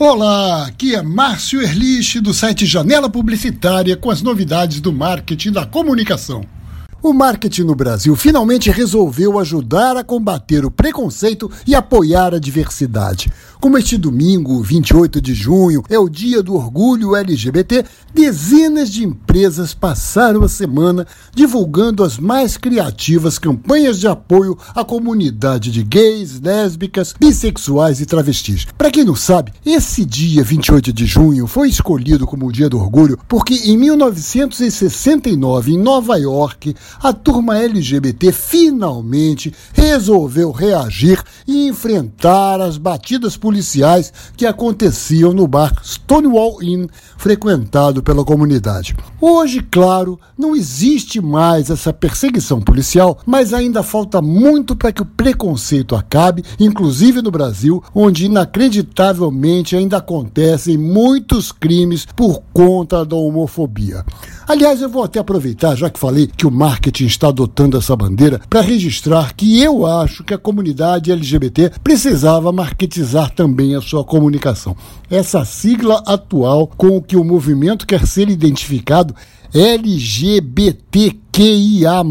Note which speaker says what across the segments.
Speaker 1: Olá, aqui é Márcio Erlich do site Janela Publicitária com as novidades do marketing da comunicação. O marketing no Brasil finalmente resolveu ajudar a combater o preconceito e apoiar a diversidade. Como este domingo, 28 de junho, é o Dia do Orgulho LGBT, dezenas de empresas passaram a semana divulgando as mais criativas campanhas de apoio à comunidade de gays, lésbicas, bissexuais e travestis. Para quem não sabe, esse dia 28 de junho foi escolhido como o Dia do Orgulho porque em 1969, em Nova York, a turma LGBT finalmente resolveu reagir e enfrentar as batidas policiais que aconteciam no bar Stonewall Inn, frequentado pela comunidade. Hoje, claro, não existe mais essa perseguição policial, mas ainda falta muito para que o preconceito acabe, inclusive no Brasil, onde inacreditavelmente ainda acontecem muitos crimes por conta da homofobia. Aliás, eu vou até aproveitar, já que falei que o marketing está adotando essa bandeira, para registrar que eu acho que a comunidade LGBT precisava marketizar também a sua comunicação. Essa sigla atual com o que o movimento quer ser identificado LGBTQIA+,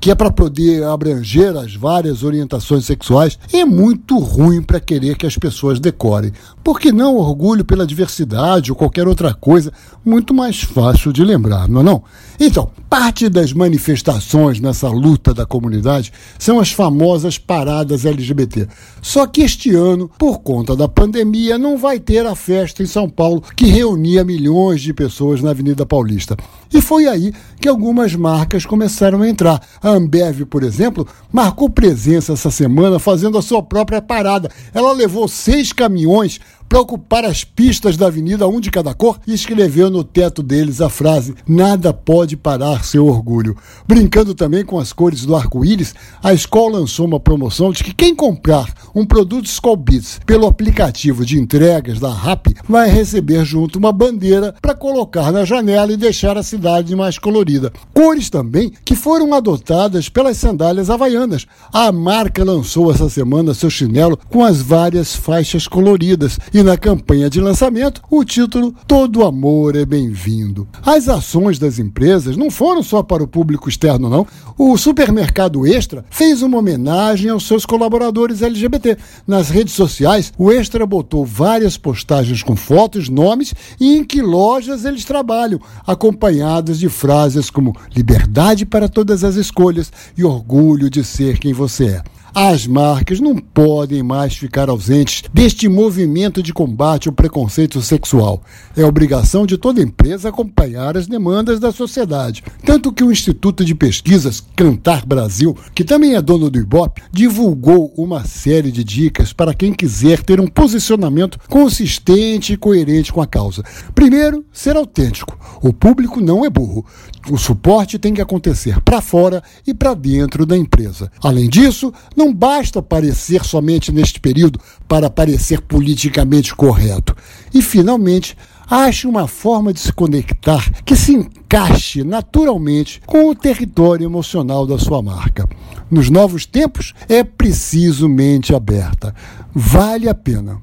Speaker 1: que é para poder abranger as várias orientações sexuais, é muito ruim para querer que as pessoas decorem. Por que não orgulho pela diversidade ou qualquer outra coisa muito mais fácil de lembrar, não é não? Então, parte das manifestações nessa luta da comunidade são as famosas paradas LGBT. Só que este ano, por conta da pandemia, não vai ter a festa em São Paulo que reunia milhões de pessoas na Avenida Paulista. E foi aí que algumas marcas começaram a entrar. A Ambev, por exemplo, marcou presença essa semana fazendo a sua própria parada. Ela levou seis caminhões para ocupar as pistas da avenida, um de cada cor, e escreveu no teto deles a frase: Nada pode parar seu orgulho. Brincando também com as cores do arco-íris, a escola lançou uma promoção de que quem comprar um produto Skull Beats pelo aplicativo de entregas da RAP vai receber junto uma bandeira para colocar na janela e deixar a cidade mais colorida. Cores também que foram adotadas pelas sandálias havaianas. A marca lançou essa semana seu chinelo com as várias faixas coloridas e na campanha de lançamento o título Todo Amor é Bem-vindo. As ações das empresas não foram só para o público externo, não. O supermercado Extra fez uma homenagem aos seus colaboradores LGBT. Nas redes sociais, o Extra botou várias postagens com fotos, nomes e em que lojas eles trabalham, acompanhadas de frases como liberdade para todas as escolhas e orgulho de ser quem você é. As marcas não podem mais ficar ausentes deste movimento de combate ao preconceito sexual. É obrigação de toda empresa acompanhar as demandas da sociedade. Tanto que o Instituto de Pesquisas Cantar Brasil, que também é dono do Ibope, divulgou uma série de dicas para quem quiser ter um posicionamento consistente e coerente com a causa. Primeiro, ser autêntico. O público não é burro. O suporte tem que acontecer para fora e para dentro da empresa. Além disso, não não basta aparecer somente neste período para parecer politicamente correto. E, finalmente, ache uma forma de se conectar que se encaixe naturalmente com o território emocional da sua marca. Nos novos tempos, é preciso mente aberta. Vale a pena.